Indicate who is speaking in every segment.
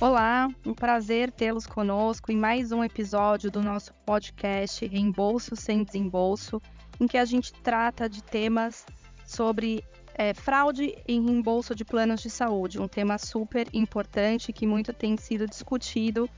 Speaker 1: Olá, um prazer tê-los conosco em mais um episódio do nosso podcast Reembolso sem Desembolso, em que a gente trata de temas sobre é, fraude em reembolso de planos de saúde, um tema super importante que muito tem sido discutido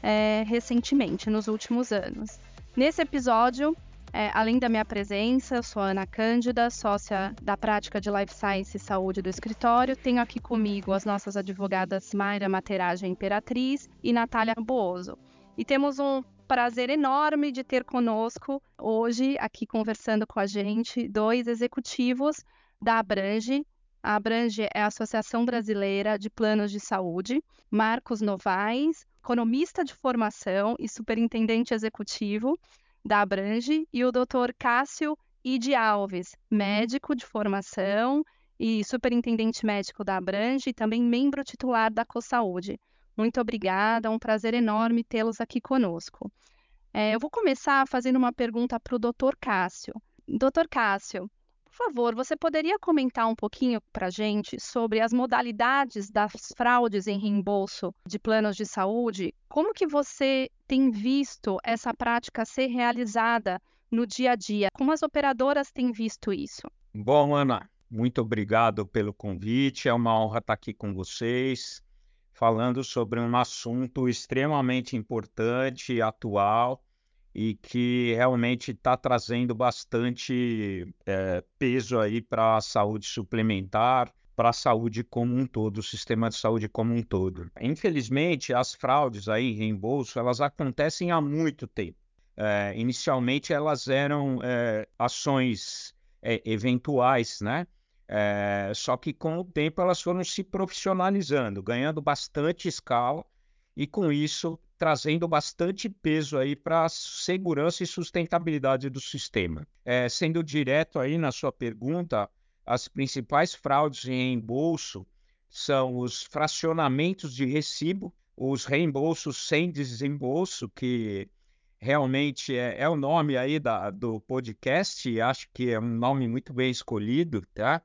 Speaker 1: é, recentemente, nos últimos anos. Nesse episódio, é, além da minha presença, eu sou Ana Cândida, sócia da prática de Life Science e Saúde do escritório. Tenho aqui comigo as nossas advogadas Mayra Materagem Imperatriz e Natália Bozo. E temos um prazer enorme de ter conosco hoje, aqui conversando com a gente, dois executivos da Abrange. A Abrange é a Associação Brasileira de Planos de Saúde. Marcos Novaes, economista de formação e superintendente executivo da Abrange, e o Dr. Cássio Ide Alves, médico de formação e superintendente médico da Abrange e também membro titular da CoSaúde. Muito obrigada, é um prazer enorme tê-los aqui conosco. É, eu vou começar fazendo uma pergunta para o Dr. Cássio. Dr. Cássio, favor, você poderia comentar um pouquinho para a gente sobre as modalidades das fraudes em reembolso de planos de saúde? Como que você tem visto essa prática ser realizada no dia a dia? Como as operadoras têm visto isso?
Speaker 2: Bom, Ana, muito obrigado pelo convite. É uma honra estar aqui com vocês falando sobre um assunto extremamente importante e atual e que realmente está trazendo bastante é, peso aí para a saúde suplementar, para a saúde como um todo, o sistema de saúde como um todo. Infelizmente, as fraudes aí, reembolso, elas acontecem há muito tempo. É, inicialmente, elas eram é, ações eventuais, né? Só que com o tempo elas foram se profissionalizando, ganhando bastante escala e com isso trazendo bastante peso aí para a segurança e sustentabilidade do sistema. É, sendo direto aí na sua pergunta, as principais fraudes em reembolso são os fracionamentos de recibo, os reembolsos sem desembolso, que realmente é, é o nome aí da, do podcast, acho que é um nome muito bem escolhido, tá?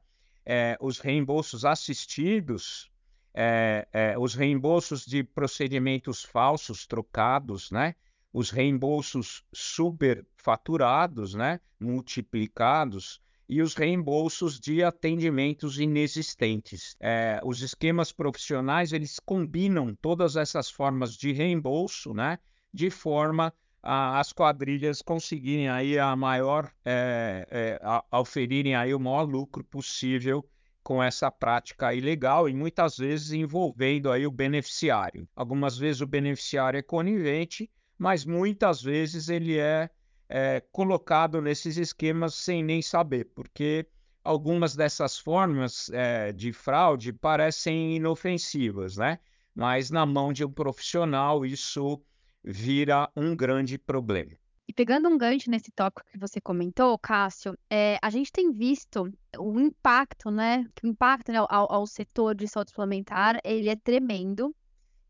Speaker 2: é, os reembolsos assistidos, é, é, os reembolsos de procedimentos falsos trocados, né? os reembolsos superfaturados, né? multiplicados, e os reembolsos de atendimentos inexistentes. É, os esquemas profissionais eles combinam todas essas formas de reembolso, né? de forma a, as quadrilhas conseguirem aí a maior, é, é, a, a oferirem aí o maior lucro possível com essa prática ilegal e muitas vezes envolvendo aí o beneficiário. Algumas vezes o beneficiário é conivente, mas muitas vezes ele é, é colocado nesses esquemas sem nem saber, porque algumas dessas formas é, de fraude parecem inofensivas, né? Mas na mão de um profissional isso vira um grande problema.
Speaker 1: E pegando um gancho nesse tópico que você comentou, Cássio, é, a gente tem visto o impacto, né? o impacto né, ao, ao, setor de saúde suplementar, ele é tremendo.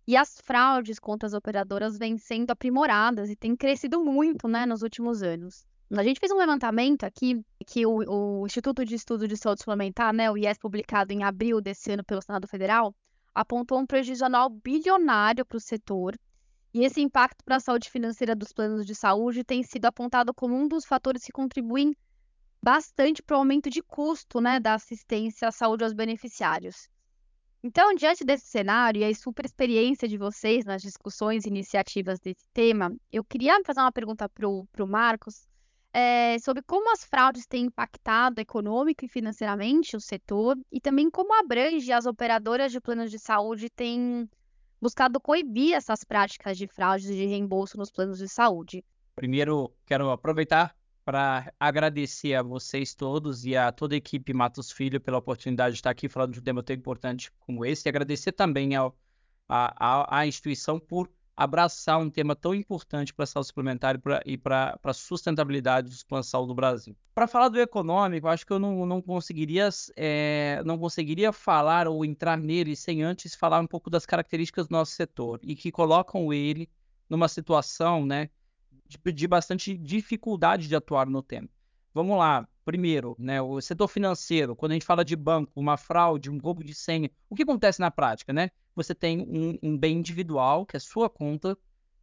Speaker 1: E as fraudes contra as operadoras vêm sendo aprimoradas e têm crescido muito, né, nos últimos anos. A gente fez um levantamento aqui que o, o Instituto de Estudo de Saúde Suplementar, né, o IES, publicado em abril desse ano pelo Senado Federal, apontou um prejuízo anual bilionário para o setor e esse impacto para a saúde financeira dos planos de saúde tem sido apontado como um dos fatores que contribuem bastante para o aumento de custo né, da assistência à saúde aos beneficiários. Então, diante desse cenário e a super experiência de vocês nas discussões e iniciativas desse tema, eu queria fazer uma pergunta para o Marcos é, sobre como as fraudes têm impactado econômico e financeiramente o setor e também como abrange as operadoras de planos de saúde têm buscado coibir essas práticas de fraude de reembolso nos planos de saúde.
Speaker 3: Primeiro, quero aproveitar para agradecer a vocês todos e a toda a equipe Matos Filho pela oportunidade de estar aqui falando de um tema tão importante como esse e agradecer também ao, a, a, a instituição por abraçar um tema tão importante para a saúde suplementar e para a sustentabilidade do plano de saúde do Brasil. Para falar do econômico, acho que eu não, não, conseguiria, é, não conseguiria falar ou entrar nele sem antes falar um pouco das características do nosso setor e que colocam ele numa situação né, de, de bastante dificuldade de atuar no tema. Vamos lá, primeiro, né, o setor financeiro, quando a gente fala de banco, uma fraude, um roubo de senha, o que acontece na prática, né? Você tem um, um bem individual, que é a sua conta,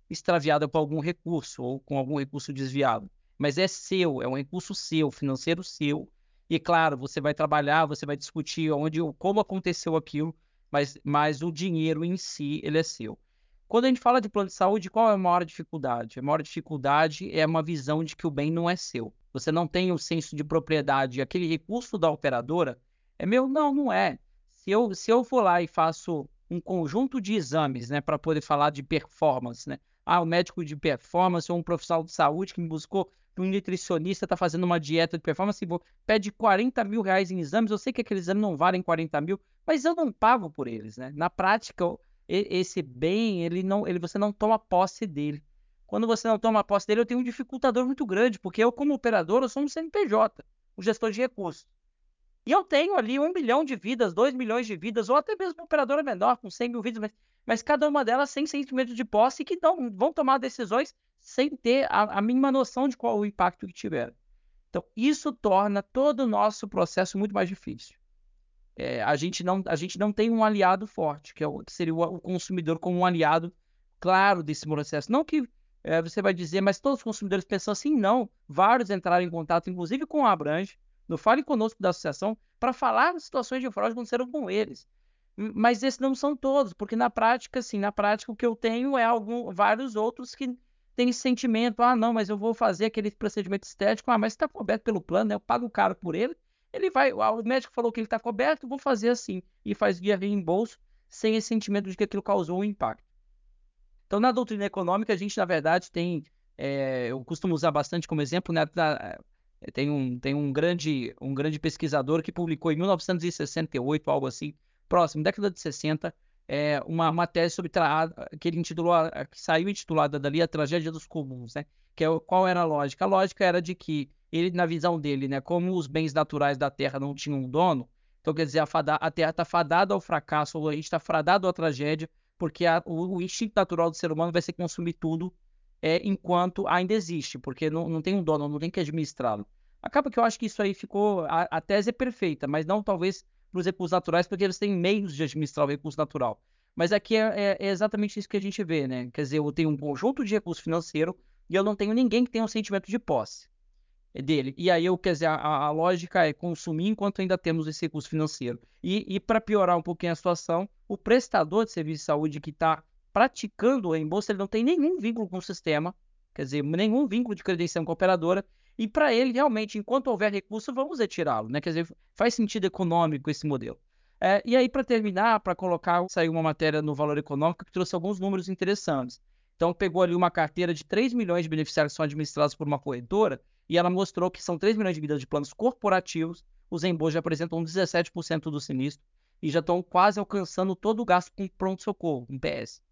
Speaker 3: extraviada por algum recurso ou com algum recurso desviado. Mas é seu, é um recurso seu, financeiro seu. E claro, você vai trabalhar, você vai discutir onde, como aconteceu aquilo, mas, mas o dinheiro em si, ele é seu. Quando a gente fala de plano de saúde, qual é a maior dificuldade? A maior dificuldade é uma visão de que o bem não é seu. Você não tem o senso de propriedade. Aquele recurso da operadora é meu? Não, não é. Se eu, se eu for lá e faço um conjunto de exames, né, para poder falar de performance, né? Ah, o médico de performance ou um profissional de saúde que me buscou, um nutricionista está fazendo uma dieta de performance, pede 40 mil reais em exames. Eu sei que aqueles exames não valem 40 mil, mas eu não pago por eles, né? Na prática, esse bem, ele não, ele, você não toma posse dele. Quando você não toma posse dele, eu tenho um dificultador muito grande, porque eu, como operador, eu sou um CNPJ, um gestor de recursos. E eu tenho ali um milhão de vidas, dois milhões de vidas, ou até mesmo uma operadora menor, com 100 mil vidas, mas, mas cada uma delas sem sentimento de posse que não vão tomar decisões sem ter a, a mínima noção de qual o impacto que tiver. Então, isso torna todo o nosso processo muito mais difícil. É, a, gente não, a gente não tem um aliado forte, que, é o, que seria o, o, consumidor como um aliado claro desse processo. Não que é, você vai dizer, mas todos os consumidores pensam assim, não. Vários entraram em contato, inclusive com a Abrange, no Fale Conosco da associação, para falar das situações de fraude que aconteceram com eles. Mas esses não são todos, porque na prática, assim, na prática o que eu tenho é algum, vários outros que têm esse sentimento, ah, não, mas eu vou fazer aquele procedimento estético, ah, mas está coberto pelo plano, né? eu pago caro por ele, ele vai, o médico falou que ele está coberto, vou fazer assim, e faz via reembolso, sem esse sentimento de que aquilo causou um impacto. Então, na doutrina econômica, a gente, na verdade, tem, é, eu costumo usar bastante como exemplo, né, tem, um, tem um, grande, um grande pesquisador que publicou em 1968, algo assim, próximo, década de 60, é, uma matéria sobre que ele intitulou, que saiu intitulada dali a tragédia dos comuns, né? Que é, qual era a lógica? A lógica era de que ele, na visão dele, né, como os bens naturais da Terra não tinham um dono, então quer dizer, a, fada, a Terra está fadada ao fracasso, ou a gente está fadado à tragédia, porque a, o, o, instinto natural do ser humano vai ser consumir tudo é, enquanto ainda existe, porque não, não tem um dono, não tem que administrá-lo. Acaba que eu acho que isso aí ficou. A, a tese é perfeita, mas não talvez para os recursos naturais, porque eles têm meios de administrar o recurso natural. Mas aqui é, é, é, exatamente isso que a gente vê, né? Quer dizer, eu tenho um conjunto de recurso financeiro e eu não tenho ninguém que tenha um sentimento de posse dele. E aí, eu, quer dizer, a, a lógica é consumir enquanto ainda temos esse recurso financeiro. E, e para piorar um pouquinho a situação, o prestador de serviço de saúde que está praticando o reembolso, ele não tem nenhum vínculo com o sistema, quer dizer, nenhum vínculo de credenciação com a operadora, e para ele, realmente, enquanto houver recurso, vamos retirá-lo, né? Quer dizer, faz sentido econômico esse modelo. É, e aí, para terminar, para colocar, saiu uma matéria no Valor Econômico que trouxe alguns números interessantes. Então, pegou ali uma carteira de 3 milhões de beneficiários que são administrados por uma corretora e ela mostrou que são 3 milhões de vidas de planos corporativos, os reembolsos já apresentam 17% do sinistro e já estão quase alcançando todo o gasto com pronto-socorro, com PS.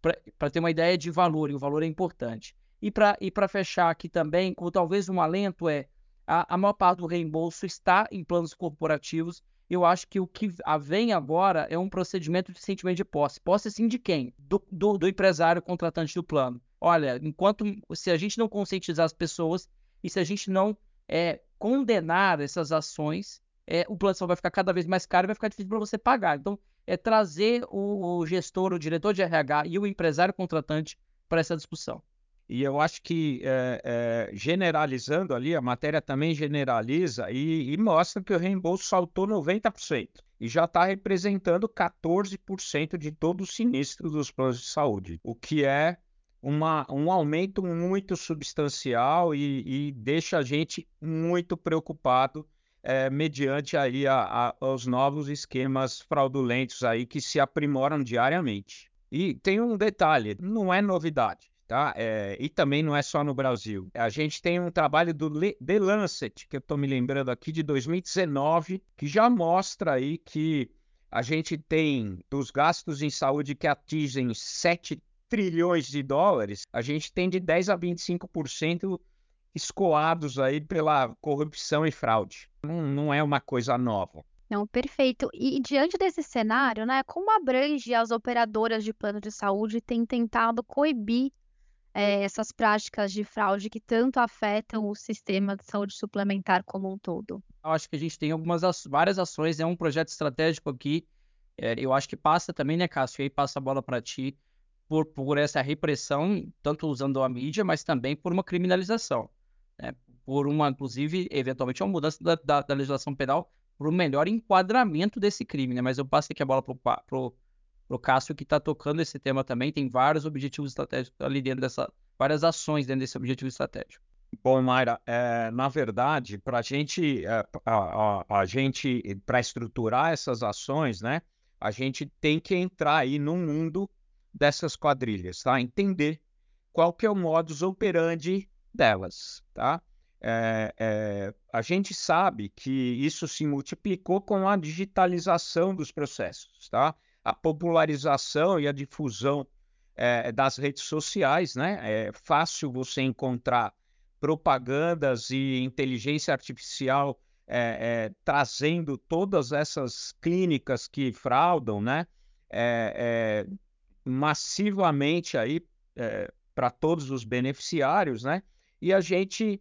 Speaker 3: Para ter uma ideia de valor, e o valor é importante. E para fechar aqui também, com talvez um alento é a, a maior parte do reembolso está em planos corporativos. Eu acho que o que vem agora é um procedimento de sentimento de posse. Posse sim de quem? Do, do, do empresário contratante do plano. Olha, enquanto se a gente não conscientizar as pessoas e se a gente não é, condenar essas ações, é, o plano de saúde vai ficar cada vez mais caro e vai ficar difícil para você pagar. Então, é trazer o, o gestor, o diretor de RH e o empresário contratante para essa discussão.
Speaker 2: E eu acho que é, é, generalizando ali, a matéria também generaliza e, e mostra que o reembolso saltou 90% e já está representando 14% de todo o sinistro dos planos de saúde, o que é uma, um aumento muito substancial e, e, deixa a gente muito preocupado é, mediante aí a, a, os novos esquemas fraudulentos aí que se aprimoram diariamente. E tem um detalhe, não é novidade tá? É, e também não é só no Brasil. A gente tem um trabalho do The Lancet, que eu estou me lembrando aqui, de 2019, que já mostra aí que a gente tem dos gastos em saúde que atingem 7 trilhões de dólares, a gente tem de 10 a 25% escoados aí pela corrupção e fraude. Não, não é uma coisa nova.
Speaker 1: Não, perfeito. E diante desse cenário, né, como abrange as operadoras de plano de saúde têm tentado coibir é, essas práticas de fraude que tanto afetam o sistema de saúde suplementar como um todo?
Speaker 3: Eu acho que a gente tem algumas várias ações, é um projeto estratégico aqui. É, eu acho que passa também, né, Cássio? E aí passa a bola para ti por, por essa repressão, tanto usando a mídia, mas também por uma criminalização. Né? Por uma, inclusive, eventualmente, uma mudança da, da, da legislação penal para o melhor enquadramento desse crime, né? Mas eu passo aqui a bola para o Cássio que está tocando esse tema também. Tem vários objetivos estratégicos ali dentro dessa, várias ações dentro desse objetivo estratégico.
Speaker 2: Bom, Mayra, é, na verdade, para gente, é, a, a, a, gente, para estruturar essas ações, né, a gente tem que entrar aí no mundo dessas quadrilhas, tá? Entender qual que é o modus operandi delas, tá? É, é, a gente sabe que isso se multiplicou com a digitalização dos processos, tá? a popularização e a difusão é, das redes sociais, né? É fácil você encontrar propagandas e inteligência artificial é, é, trazendo todas essas clínicas que fraudam, né? É, massivamente aí para todos os beneficiários, né? E a gente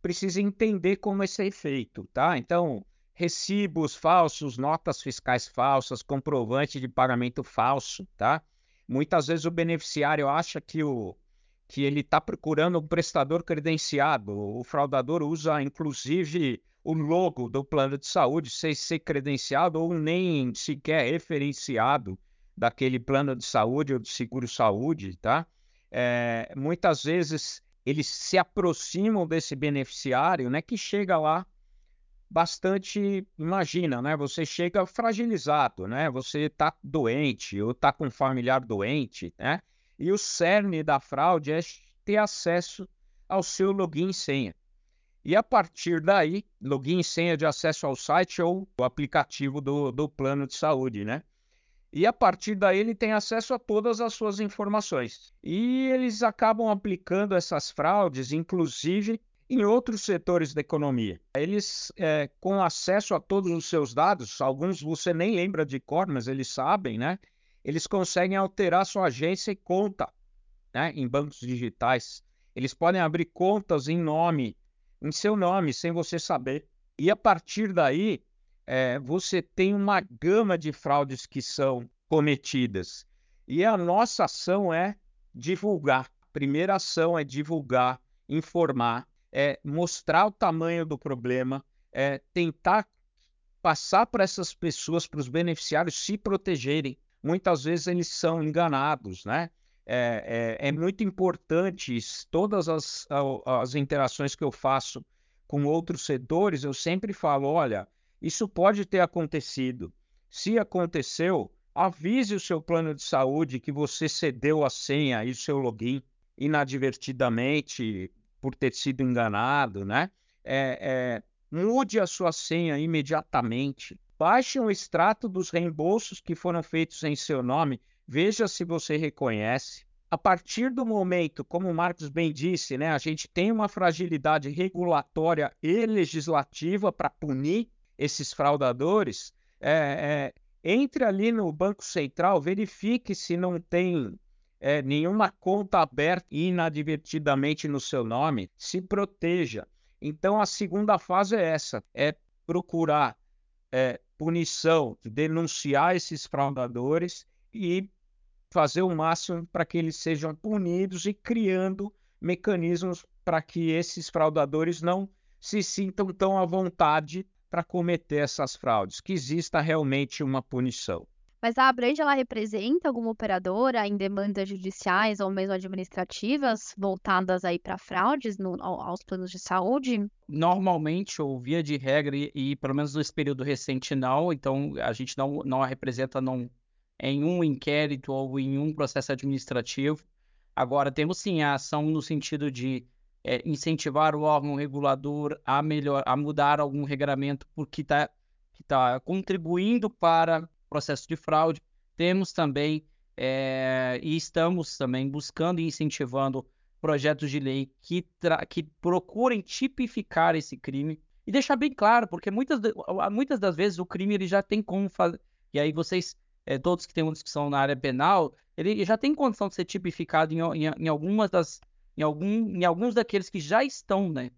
Speaker 2: precisa entender como isso é feito, tá? Então, recibos falsos, notas fiscais falsas, comprovante de pagamento falso, tá? Muitas vezes o beneficiário acha que, o, que ele está procurando um prestador credenciado. O fraudador usa, inclusive, o logo do plano de saúde, sem ser credenciado ou nem sequer referenciado daquele plano de saúde ou de seguro-saúde, tá? É, muitas vezes eles se aproximam desse beneficiário, né, que chega lá bastante, imagina, né? Você chega fragilizado, né? Você está doente ou está com um familiar doente, né? E o cerne da fraude é ter acesso ao seu login e senha. E a partir daí, login e senha de acesso ao site ou o aplicativo do, do plano de saúde, né? E a partir daí ele tem acesso a todas as suas informações. E eles acabam aplicando essas fraudes, inclusive em outros setores da economia. Eles, é, com acesso a todos os seus dados, alguns você nem lembra de cor, mas eles sabem, né? Eles conseguem alterar sua agência e conta né, em bancos digitais. Eles podem abrir contas em nome, em seu nome, sem você saber. E a partir daí, é, você tem uma gama de fraudes que são cometidas. E a nossa ação é divulgar. A primeira ação é divulgar, informar é mostrar o tamanho do problema, é tentar passar para essas pessoas, para os beneficiários se protegerem. Muitas vezes eles são enganados, né? É, é, é muito importante todas as, as interações que eu faço com outros setores, eu sempre falo, olha, isso pode ter acontecido. Se aconteceu, avise o seu plano de saúde que você cedeu a senha e o seu login inadvertidamente por ter sido enganado, né? É, é, mude a sua senha imediatamente. Baixe um extrato dos reembolsos que foram feitos em seu nome. Veja se você reconhece. A partir do momento, como o Marcos bem disse, né, a gente tem uma fragilidade regulatória e legislativa para punir esses fraudadores. É, é, entre ali no Banco Central, verifique se não tem é, nenhuma conta aberta inadvertidamente no seu nome, se proteja. Então, a segunda fase é essa: é procurar é, punição, denunciar esses fraudadores e fazer o máximo para que eles sejam punidos e criando mecanismos para que esses fraudadores não se sintam tão à vontade para cometer essas fraudes, que exista realmente uma punição.
Speaker 1: Mas a Abrange, ela representa alguma operadora em demandas judiciais ou mesmo administrativas voltadas aí para fraudes no, aos planos de saúde?
Speaker 3: Normalmente, ou via de regra, e, e, pelo menos nesse período recente não, então a gente não, não a representa não, em um inquérito ou em um processo administrativo. Agora, temos sim a ação no sentido de é, incentivar o órgão regulador a, melhor, a mudar algum regramento porque está tá contribuindo para processo de fraude. Temos também é, e estamos também buscando e incentivando projetos de lei que, que procurem tipificar esse crime e deixar bem claro, porque muitas, muitas das vezes o crime ele já tem como fazer. E aí vocês, é, todos que têm uma discussão na área penal, ele já tem condição de ser tipificado em, em, em algumas das, em, algum, em alguns daqueles que já estão né,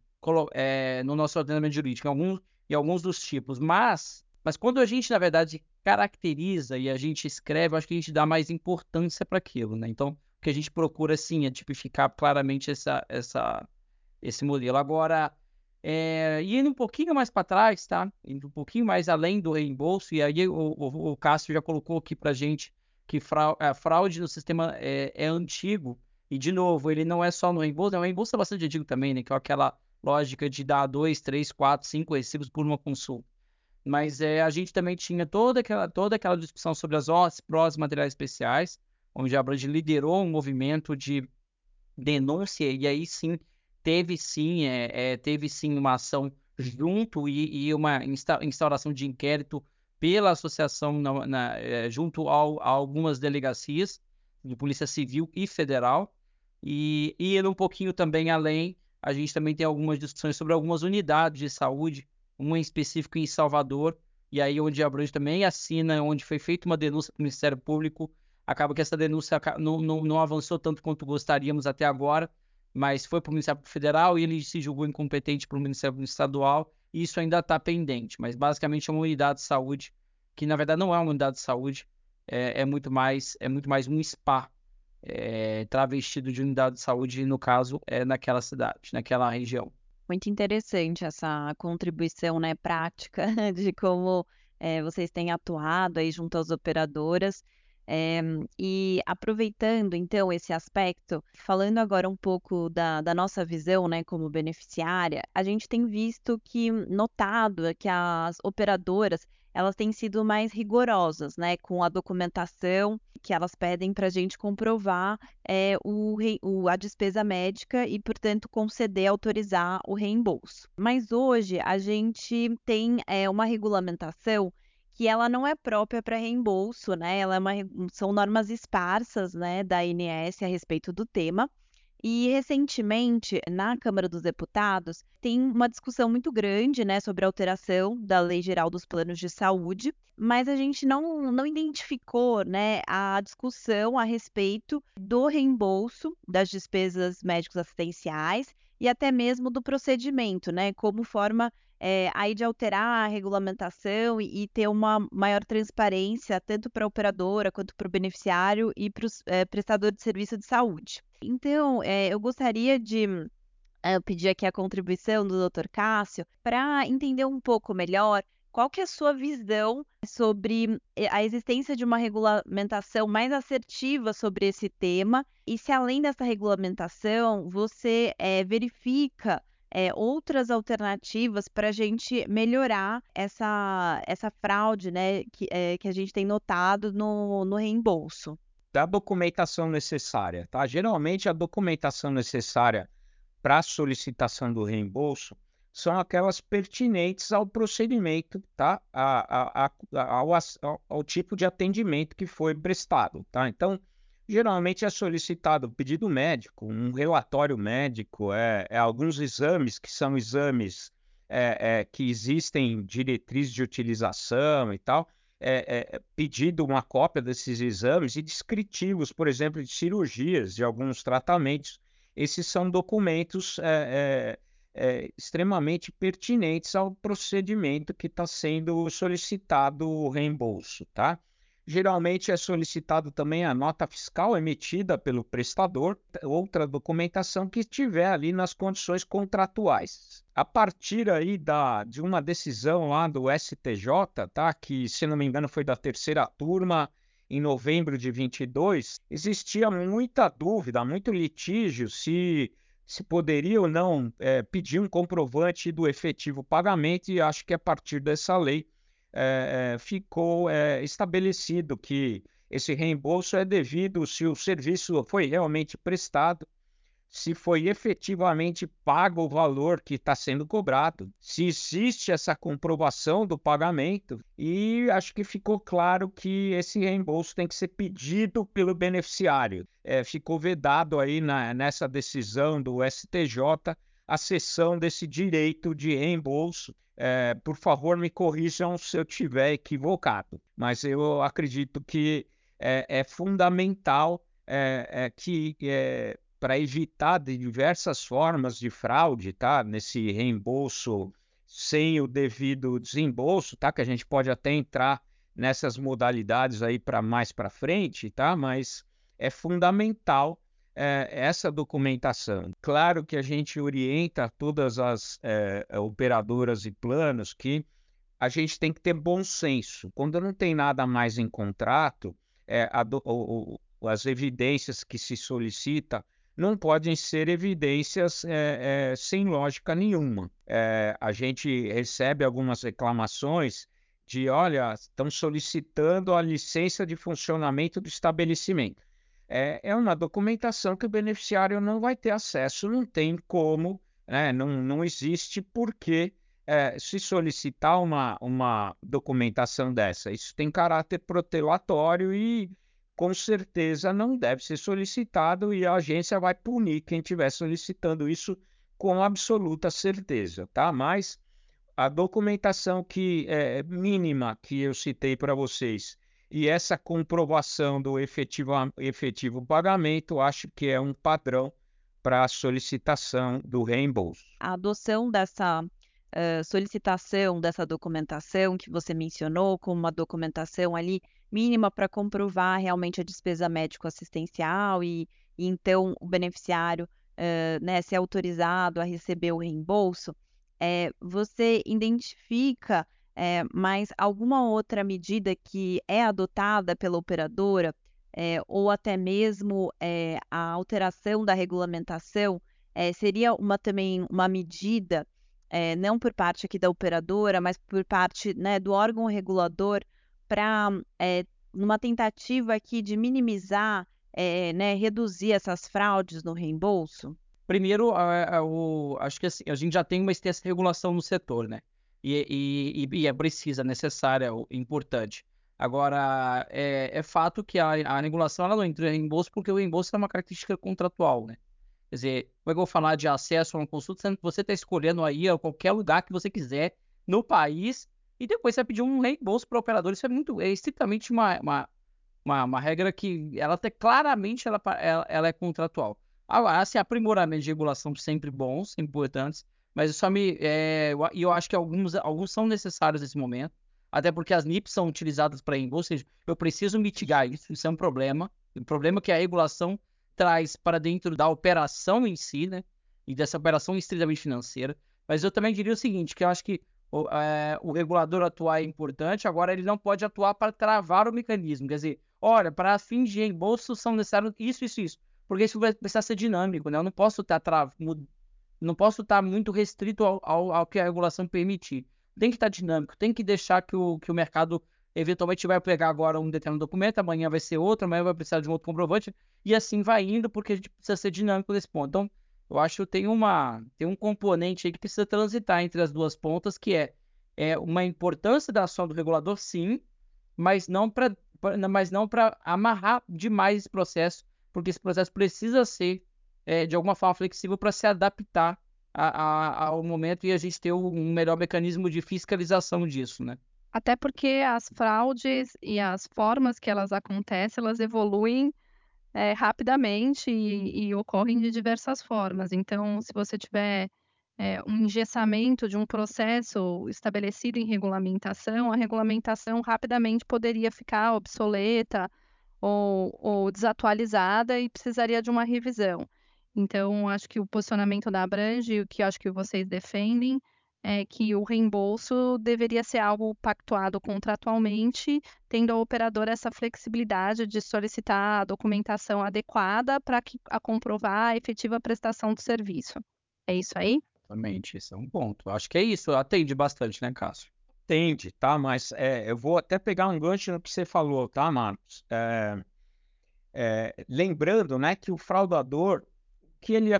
Speaker 3: é, no nosso ordenamento jurídico, em alguns, em alguns dos tipos. Mas, mas quando a gente, na verdade, caracteriza e a gente escreve, acho que a gente dá mais importância para aquilo. Né? Então, o que a gente procura, sim, é tipificar claramente essa, essa, esse modelo. Agora, é, indo um pouquinho mais para trás, tá? Indo um pouquinho mais além do reembolso, e aí o, o, o Cássio já colocou aqui para gente que fraude, a fraude no sistema é, é, antigo, e de novo, ele não é só no reembolso, reembolso é bastante antigo também, né? Que é aquela lógica de dar dois, três, quatro, cinco recibos por uma consulta. Mas é, a gente também tinha toda aquela, toda aquela discussão sobre as OS, prós materiais especiais, onde a Brand liderou um movimento de denúncia, e aí sim teve sim, é, é, teve sim uma ação junto e, e, uma instauração de inquérito pela associação na, na, é, junto ao, a algumas delegacias de polícia civil e federal e, e indo um pouquinho também além a gente também tem algumas discussões sobre algumas unidades de saúde uma em específico em Salvador e aí onde a Abrange também assina onde foi feita uma denúncia para o Ministério Público acaba que essa denúncia não, não, não avançou tanto quanto gostaríamos até agora mas foi para o Ministério Federal e ele se julgou incompetente para o Ministério Estadual, e isso ainda está pendente. Mas basicamente é uma unidade de saúde, que na verdade não é uma unidade de saúde, é, é muito, mais, é muito mais um spa é, travestido de unidade de saúde, no caso, é naquela cidade, naquela região.
Speaker 4: Muito interessante essa contribuição né, prática de como é, vocês têm atuado aí junto às operadoras. É, e aproveitando então esse aspecto, falando agora um pouco da, da, nossa visão, né, como beneficiária, a gente tem visto que notado que as operadoras elas têm sido mais rigorosas, né, com a documentação que elas pedem para a gente comprovar é, o, o, a despesa médica e, portanto, conceder, autorizar o reembolso. Mas hoje a gente tem é, uma regulamentação que ela não é própria para reembolso, né? Ela é uma, são normas esparsas, né, da ANS a respeito do tema. E recentemente, na Câmara dos Deputados, tem uma discussão muito grande né, sobre a alteração da Lei Geral dos Planos de Saúde, mas a gente não, não identificou né, a discussão a respeito do reembolso das despesas médicos assistenciais e até mesmo do procedimento, né, como forma é, aí de alterar a regulamentação e, e, ter uma maior transparência tanto para a operadora quanto para o beneficiário e para o é, prestador de serviço de saúde. Então, é, eu gostaria de pedir aqui a contribuição do Dr. Cássio para entender um pouco melhor qual que é a sua visão sobre a existência de uma regulamentação mais assertiva sobre esse tema e se além dessa regulamentação você é, verifica é, outras alternativas para a gente melhorar essa, essa fraude né, que, é, que a gente tem notado no, no reembolso.
Speaker 2: Da documentação necessária, tá? Geralmente a documentação necessária para a solicitação do reembolso são aquelas pertinentes ao procedimento, tá? A, a, a, ao, ao, tipo de atendimento que foi prestado, tá? Então, geralmente é solicitado pedido médico, um relatório médico, é, é alguns exames que são exames é, é, que existem diretrizes de utilização e tal, é, é, pedido uma cópia desses exames e descritivos, por exemplo, de cirurgias, de alguns tratamentos. Esses são documentos é, extremamente pertinentes ao procedimento que está sendo solicitado o reembolso, tá? Geralmente é solicitado também a nota fiscal emitida pelo prestador, outra documentação que estiver ali nas condições contratuais. A partir aí da, de uma decisão lá do STJ, tá, que se não me engano foi da terceira turma, em novembro de 22, existia muita dúvida, muito litígio se se poderia ou não é, pedir um comprovante do efetivo pagamento, e acho que a partir dessa lei é, ficou é, estabelecido que esse reembolso é devido se o serviço foi realmente prestado, se foi efetivamente pago o valor que está sendo cobrado, se existe essa comprovação do pagamento, e acho que ficou claro que esse reembolso tem que ser pedido pelo beneficiário. É, ficou vedado aí na, nessa decisão do STJ a cessão desse direito de reembolso é, por favor, me corrijam se eu estiver equivocado, mas eu acredito que é, é fundamental é, é que é, para evitar de diversas formas de fraude, tá? Nesse reembolso sem o devido desembolso, tá? Que a gente pode até entrar nessas modalidades aí para mais para frente, tá? Mas é fundamental é, essa documentação. Claro que a gente orienta todas as é, operadoras e planos que a gente tem que ter bom senso. Quando não tem nada mais em contrato, é, as evidências que se solicita não podem ser evidências é, é, sem lógica nenhuma. É, a gente recebe algumas reclamações de, olha, estão solicitando a licença de funcionamento do estabelecimento. É, uma documentação que o beneficiário não vai ter acesso, não tem como, né, não, não existe porquê se solicitar uma, uma documentação dessa. Isso tem caráter protelatório e com certeza não deve ser solicitado e a agência vai punir quem estiver solicitando isso com absoluta certeza, tá? Mas a documentação que é mínima que eu citei para vocês e essa comprovação do efetivo, efetivo pagamento, acho que é um padrão para a solicitação do reembolso.
Speaker 4: A adoção dessa solicitação dessa documentação que você mencionou, como uma documentação ali mínima para comprovar realmente a despesa médico-assistencial e, e, então o beneficiário uh, né, ser autorizado a receber o reembolso, é, você identifica é, mais alguma outra medida que é adotada pela operadora é, ou até mesmo é, a alteração da regulamentação seria uma também uma medida não por parte aqui da operadora, mas por parte né, do órgão regulador para numa tentativa aqui de minimizar, né, reduzir essas fraudes no reembolso?
Speaker 3: Primeiro, a, a, o, acho que assim, a gente já tem uma extensa regulação no setor, né? E, e, e é precisa, necessária, importante. Agora, é, é fato que a, a, regulação ela não entra em reembolso porque o reembolso é uma característica contratual, né? Quer dizer, como é que eu vou falar de acesso a uma consulta, sendo que você está escolhendo aí a qualquer lugar que você quiser no país e depois você vai pedir um reembolso para o operador. Isso é muito, é estritamente uma, uma, uma, uma regra que ela até claramente ela, ela, ela é contratual. Agora, assim, aprimoramento de regulação sempre bons, importantes, mas só me. É, e eu acho que alguns, alguns são necessários nesse momento, até porque as NIPs são utilizadas para reembolso, ou seja, eu preciso mitigar isso, isso é um problema. O problema é que a regulação traz para dentro da operação em si, né? E dessa operação estritamente financeira. Mas eu também diria o seguinte, que eu acho que o, é, o regulador atuar é importante, agora ele não pode atuar para travar o mecanismo. Quer dizer, olha, para fins de reembolso são necessários isso, isso, isso porque isso vai precisar ser dinâmico, né? Eu não posso estar tra... não posso estar muito restrito ao, ao, ao, que a regulação permitir. Tem que estar dinâmico, tem que deixar que o, que o mercado eventualmente vai pegar agora um determinado documento, amanhã vai ser outro, amanhã vai precisar de um outro comprovante, e assim vai indo, porque a gente precisa ser dinâmico nesse ponto. Então, eu acho que tem, uma, tem um componente aí que precisa transitar entre as duas pontas, que é, é uma importância da ação do regulador, sim, mas não para mas não para amarrar demais esse processo porque esse processo precisa ser, é, de alguma forma, flexível para se adaptar a, a, ao momento e a gente ter um melhor mecanismo de fiscalização disso, né?
Speaker 1: Até porque as fraudes e as formas que elas acontecem, elas evoluem é, rapidamente e, e, ocorrem de diversas formas. Então, se você tiver é, um engessamento de um processo estabelecido em regulamentação, a regulamentação rapidamente poderia ficar obsoleta ou, ou desatualizada e precisaria de uma revisão. Então, acho que o posicionamento da Abrange, o que acho que vocês defendem, é que o reembolso deveria ser algo pactuado contratualmente, tendo a operadora essa flexibilidade de solicitar a documentação adequada para a comprovar a efetiva prestação do serviço. É isso aí?
Speaker 3: Exatamente, esse é um ponto. Acho que é isso, atende bastante, né, Cássio?
Speaker 2: entende, tá? Mas é, eu vou até pegar um gancho no que você falou, tá, Marcos? É, é, lembrando, né, que o fraudador, que ele,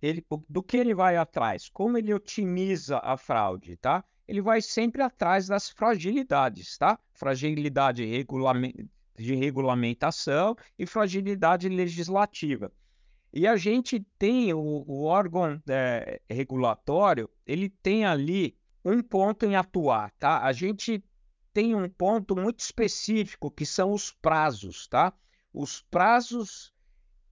Speaker 2: ele, do que ele vai atrás? Como ele otimiza a fraude, tá? Ele vai sempre atrás das fragilidades, tá? Fragilidade de regulamentação e fragilidade legislativa. E a gente tem o, o órgão é, regulatório, ele tem ali um ponto em atuar, tá? A gente tem um ponto muito específico que são os prazos, tá? Os prazos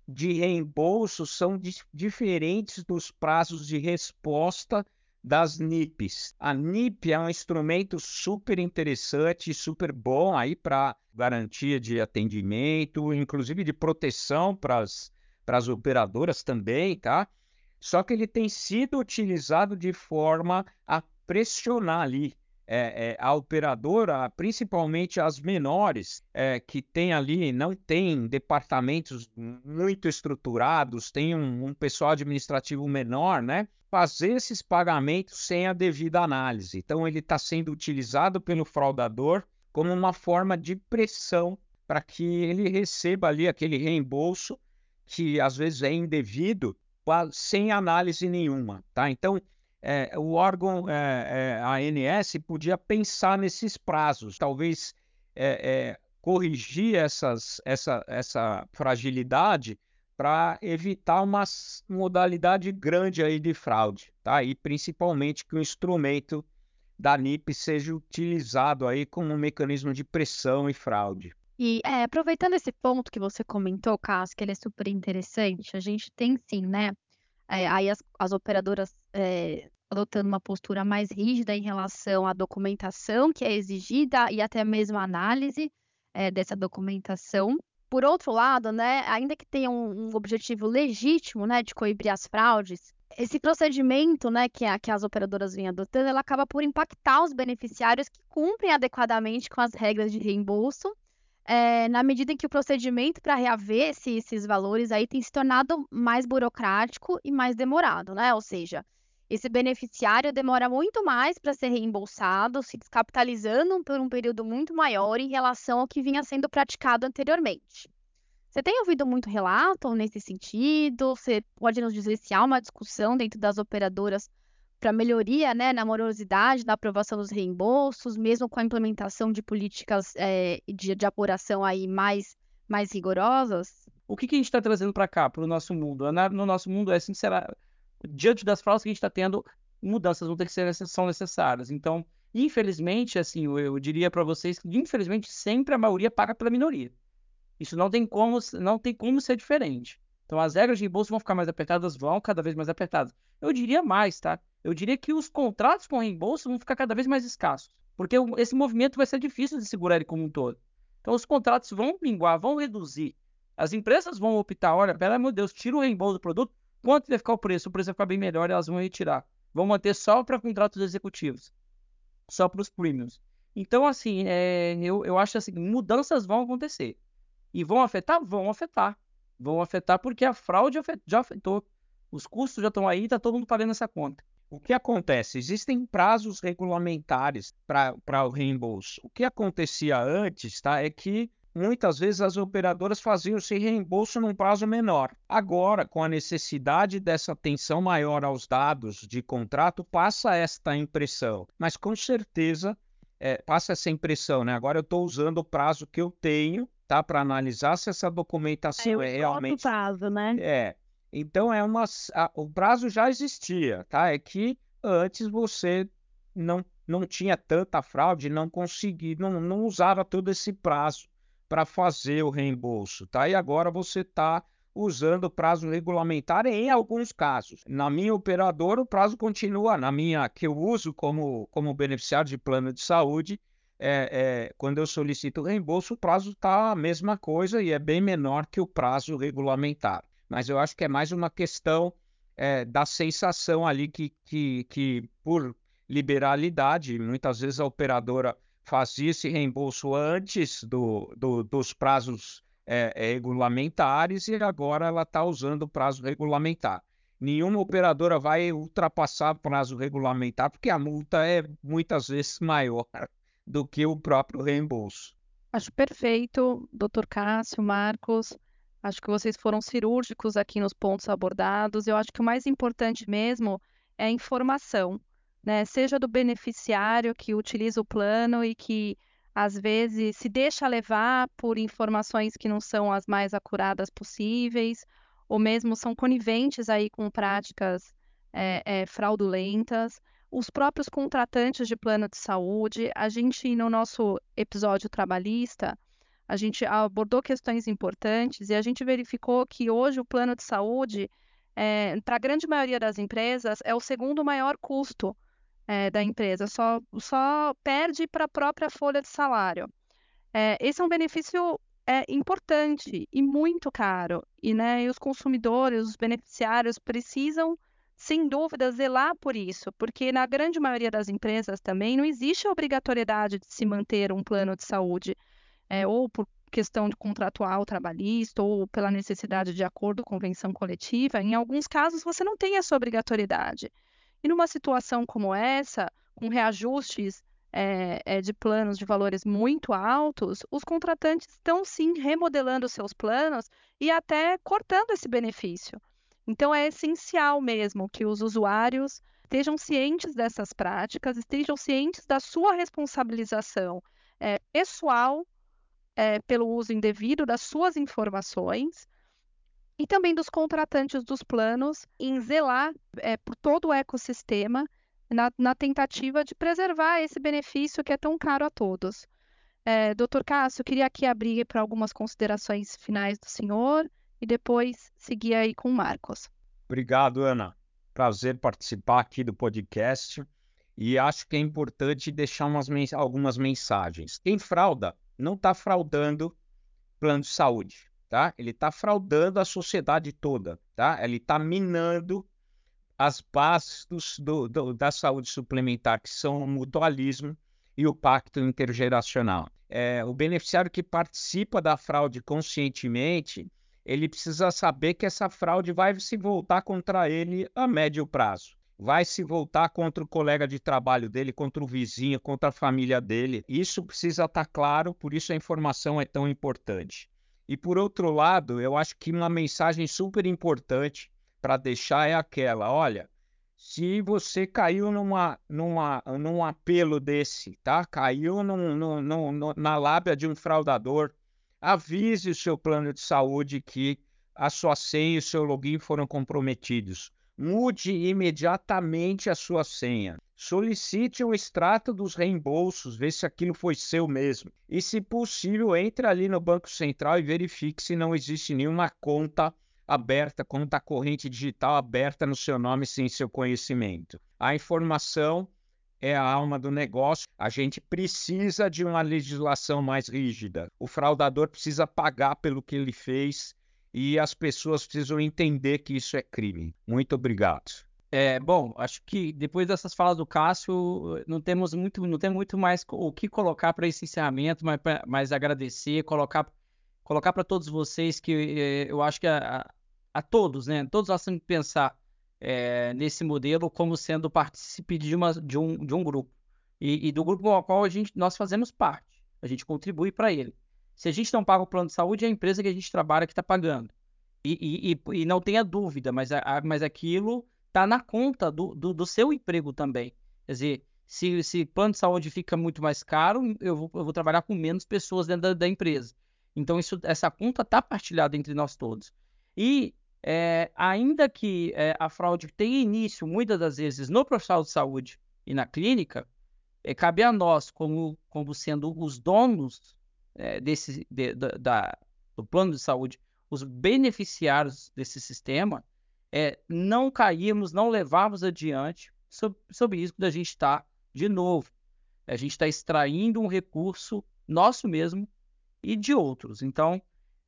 Speaker 2: de reembolso são di diferentes dos prazos de resposta das NIPs. A NIP é um instrumento super interessante, super bom aí para garantia de atendimento, inclusive de proteção para as operadoras também, tá? Só que ele tem sido utilizado de forma a pressionar ali é, é, a operadora, principalmente as menores, é, que tem ali, não tem departamentos muito estruturados, tem um, um, pessoal administrativo menor, né? Fazer esses pagamentos sem a devida análise. Então, ele está sendo utilizado pelo fraudador como uma forma de pressão para que ele receba ali aquele reembolso que às vezes é indevido, sem análise nenhuma, tá? Então, é, o órgão, é, é, ANS, podia pensar nesses prazos, talvez é, é, corrigir essas, essa, essa fragilidade para evitar uma modalidade grande aí de fraude, tá? E principalmente que o instrumento da NIP seja utilizado aí como um mecanismo de pressão e fraude.
Speaker 1: E é, aproveitando esse ponto que você comentou, Cássio, que ele é super interessante, a gente tem sim, né? É, aí as, as operadoras é, adotando uma postura mais rígida em relação à documentação que é exigida e até mesmo a análise é, dessa documentação. Por outro lado, né, ainda que tenha um, um, objetivo legítimo né, de coibir as fraudes, esse procedimento né, que, a, que as operadoras vêm adotando, ela acaba por impactar os beneficiários que cumprem adequadamente com as regras de reembolso é, na medida em que o procedimento para reaver esse, esses valores aí tem se tornado mais burocrático e mais demorado, né? Ou seja, esse beneficiário demora muito mais para ser reembolsado, se descapitalizando por um período muito maior em relação ao que vinha sendo praticado anteriormente. Você tem ouvido muito relato nesse sentido? Você pode nos dizer se há uma discussão dentro das operadoras para melhoria né, na morosidade, na aprovação dos reembolsos, mesmo com a implementação de políticas é, de, de, apuração aí mais, mais rigorosas?
Speaker 3: O que, que a gente está trazendo para cá, para o nosso mundo? No nosso mundo, é sincera, diante das fraudes que a gente está tendo, mudanças vão ter que ser são necessárias. Então, infelizmente, assim, eu, eu diria para vocês que, infelizmente, sempre a maioria paga pela minoria. Isso não tem como, não tem como ser diferente. Então, as regras de reembolso vão ficar mais apertadas, vão cada vez mais apertadas. Eu diria mais, tá? Eu diria que os contratos com reembolso vão ficar cada vez mais escassos, porque esse movimento vai ser difícil de segurar ele como um todo. Então os contratos vão minguar, vão reduzir. As empresas vão optar, olha, pelo amor de Deus, tira o reembolso do produto, quanto vai ficar o preço? O preço vai ficar bem melhor elas vão retirar. Vão manter só para contratos executivos, só para os premiums. Então, assim, é, eu, eu acho assim, mudanças vão acontecer. E vão afetar? Vão afetar. Vão afetar porque a fraude já afetou. Os custos já estão aí, está todo mundo pagando essa conta.
Speaker 2: O que acontece? Existem prazos regulamentares para o reembolso. O que acontecia antes tá, é que muitas vezes as operadoras faziam esse reembolso num prazo menor. Agora, com a necessidade dessa atenção maior aos dados de contrato, passa esta impressão. Mas com certeza é, passa essa impressão, né? Agora eu estou usando o prazo que eu tenho, tá, para analisar se essa documentação é, é realmente.
Speaker 1: prazo, né?
Speaker 2: É. Então é uma, a, o prazo já existia, tá? É que antes você não, não tinha tanta fraude, não conseguia, não, não usava todo esse prazo para fazer o reembolso, tá? E agora você está usando o prazo regulamentar em alguns casos. Na minha operadora, o prazo continua, na minha que eu uso como, como beneficiário de plano de saúde, é, é, quando eu solicito reembolso, o prazo está a mesma coisa e é bem menor que o prazo regulamentar mas eu acho que é mais uma questão é, da sensação ali que, que, que, por liberalidade, muitas vezes a operadora fazia esse reembolso antes do, do, dos prazos é, regulamentares e agora ela está usando o prazo regulamentar. Nenhuma operadora vai ultrapassar o prazo regulamentar, porque a multa é muitas vezes maior do que o próprio reembolso.
Speaker 1: Acho perfeito, doutor Cássio, Marcos. Acho que vocês foram cirúrgicos aqui nos pontos abordados. Eu acho que o mais importante mesmo é a informação, né? Seja do beneficiário que utiliza o plano e que às vezes se deixa levar por informações que não são as mais acuradas possíveis, ou mesmo são coniventes aí com práticas é, é, fraudulentas. Os próprios contratantes de plano de saúde, a gente no nosso episódio trabalhista a gente abordou questões importantes e a gente verificou que hoje o plano de saúde, é, para a grande maioria das empresas, é o segundo maior custo é, da empresa, só, só perde para a própria folha de salário. É, esse é um benefício é, importante e muito caro, e, né, e os consumidores, os beneficiários precisam sem dúvida, zelar por isso, porque na grande maioria das empresas também não existe a obrigatoriedade de se manter um plano de saúde, é, ou por questão de contratual trabalhista, ou pela necessidade de acordo com convenção coletiva. Em alguns casos, você não tem essa obrigatoriedade. E numa situação como essa, com reajustes é, é, de planos de valores muito altos, os contratantes estão sim remodelando seus planos e até cortando esse benefício. Então, é essencial mesmo que os usuários estejam cientes dessas práticas, estejam cientes da sua responsabilização é, pessoal é, pelo uso indevido das suas informações e também dos contratantes dos planos em zelar é, por todo o ecossistema na, na, tentativa de preservar esse benefício que é tão caro a todos. É, Doutor Cássio, queria aqui abrir para algumas considerações finais do senhor e depois seguir aí com o Marcos.
Speaker 2: Obrigado, Ana. Prazer participar aqui do podcast e acho que é importante deixar umas, algumas mensagens. Quem frauda não está fraudando plano de saúde, tá? Ele está fraudando a sociedade toda, tá? Ele está minando as bases do, do, da saúde suplementar, que são o mutualismo e o pacto intergeracional. É, o beneficiário que participa da fraude conscientemente, ele precisa saber que essa fraude vai se voltar contra ele a médio prazo. Vai se voltar contra o colega de trabalho dele, contra o vizinho, contra a família dele. Isso precisa estar claro, por isso a informação é tão importante. E por outro lado, eu acho que uma mensagem super importante para deixar é aquela: olha, se você caiu numa, numa, num apelo desse, tá? Caiu num, num, num, na lábia de um fraudador, avise o seu plano de saúde que a sua senha e o seu login foram comprometidos. Mude imediatamente a sua senha. Solicite um extrato dos reembolsos, vê se aquilo foi seu mesmo. E, se possível, entre ali no Banco Central e verifique se não existe nenhuma conta aberta, conta corrente digital aberta no seu nome sem seu conhecimento. A informação é a alma do negócio. A gente precisa de uma legislação mais rígida. O fraudador precisa pagar pelo que ele fez e as pessoas precisam entender que isso é crime. Muito obrigado.
Speaker 3: É, bom, acho que depois dessas falas do Cássio, não temos muito, não tem muito mais o que colocar para esse encerramento, mas, mas agradecer, colocar, colocar para todos vocês que é, eu acho que a, a, todos, né? Todos nós temos que pensar é, nesse modelo como sendo partícipe de, uma, de, um, de um grupo. E, e do grupo ao qual a gente, nós fazemos parte. A gente contribui para ele. Se a gente não paga o plano de saúde, é a empresa que a gente trabalha que está pagando. E, e, e, não tenha dúvida, mas, a, mas aquilo está na conta do, do, do, seu emprego também. Quer dizer, se, se plano de saúde fica muito mais caro, eu vou, eu vou trabalhar com menos pessoas dentro da, da empresa. Então, isso, essa conta está partilhada entre nós todos. E é, ainda que é, a fraude tenha início, muitas das vezes, no profissional de saúde e na clínica, é, cabe a nós, como, como sendo os donos é, desse, de, da, do plano de saúde, os beneficiários desse sistema, é, não cairmos, não levarmos adiante sob, sob risco da gente estar, de novo, a gente está extraindo um recurso nosso mesmo e de outros. Então,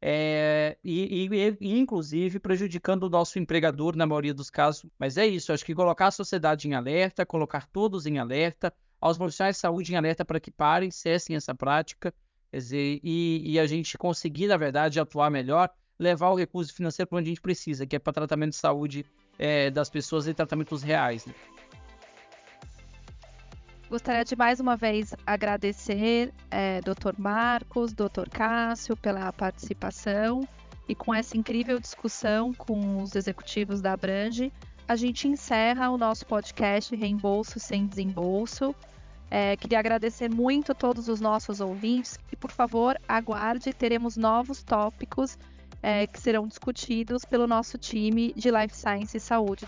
Speaker 3: é, e, e, e, inclusive prejudicando o nosso empregador na maioria dos casos. Mas é isso, acho que colocar a sociedade em alerta, colocar todos em alerta, aos profissionais de saúde em alerta para que parem, cessem essa prática, dizer, e, e, a gente conseguir, na verdade, atuar melhor, levar o recurso financeiro para onde a gente precisa, que é para tratamento de saúde é, das pessoas e tratamentos reais. Né?
Speaker 1: Gostaria de mais uma vez agradecer é, Dr. Marcos, Dr. Cássio pela participação e com essa incrível discussão com os executivos da Abrange, a gente encerra o nosso podcast Reembolso sem Desembolso. É, queria agradecer muito a todos os nossos ouvintes e, por favor, aguarde, teremos novos tópicos é, que serão discutidos pelo nosso time de Life Science e Saúde.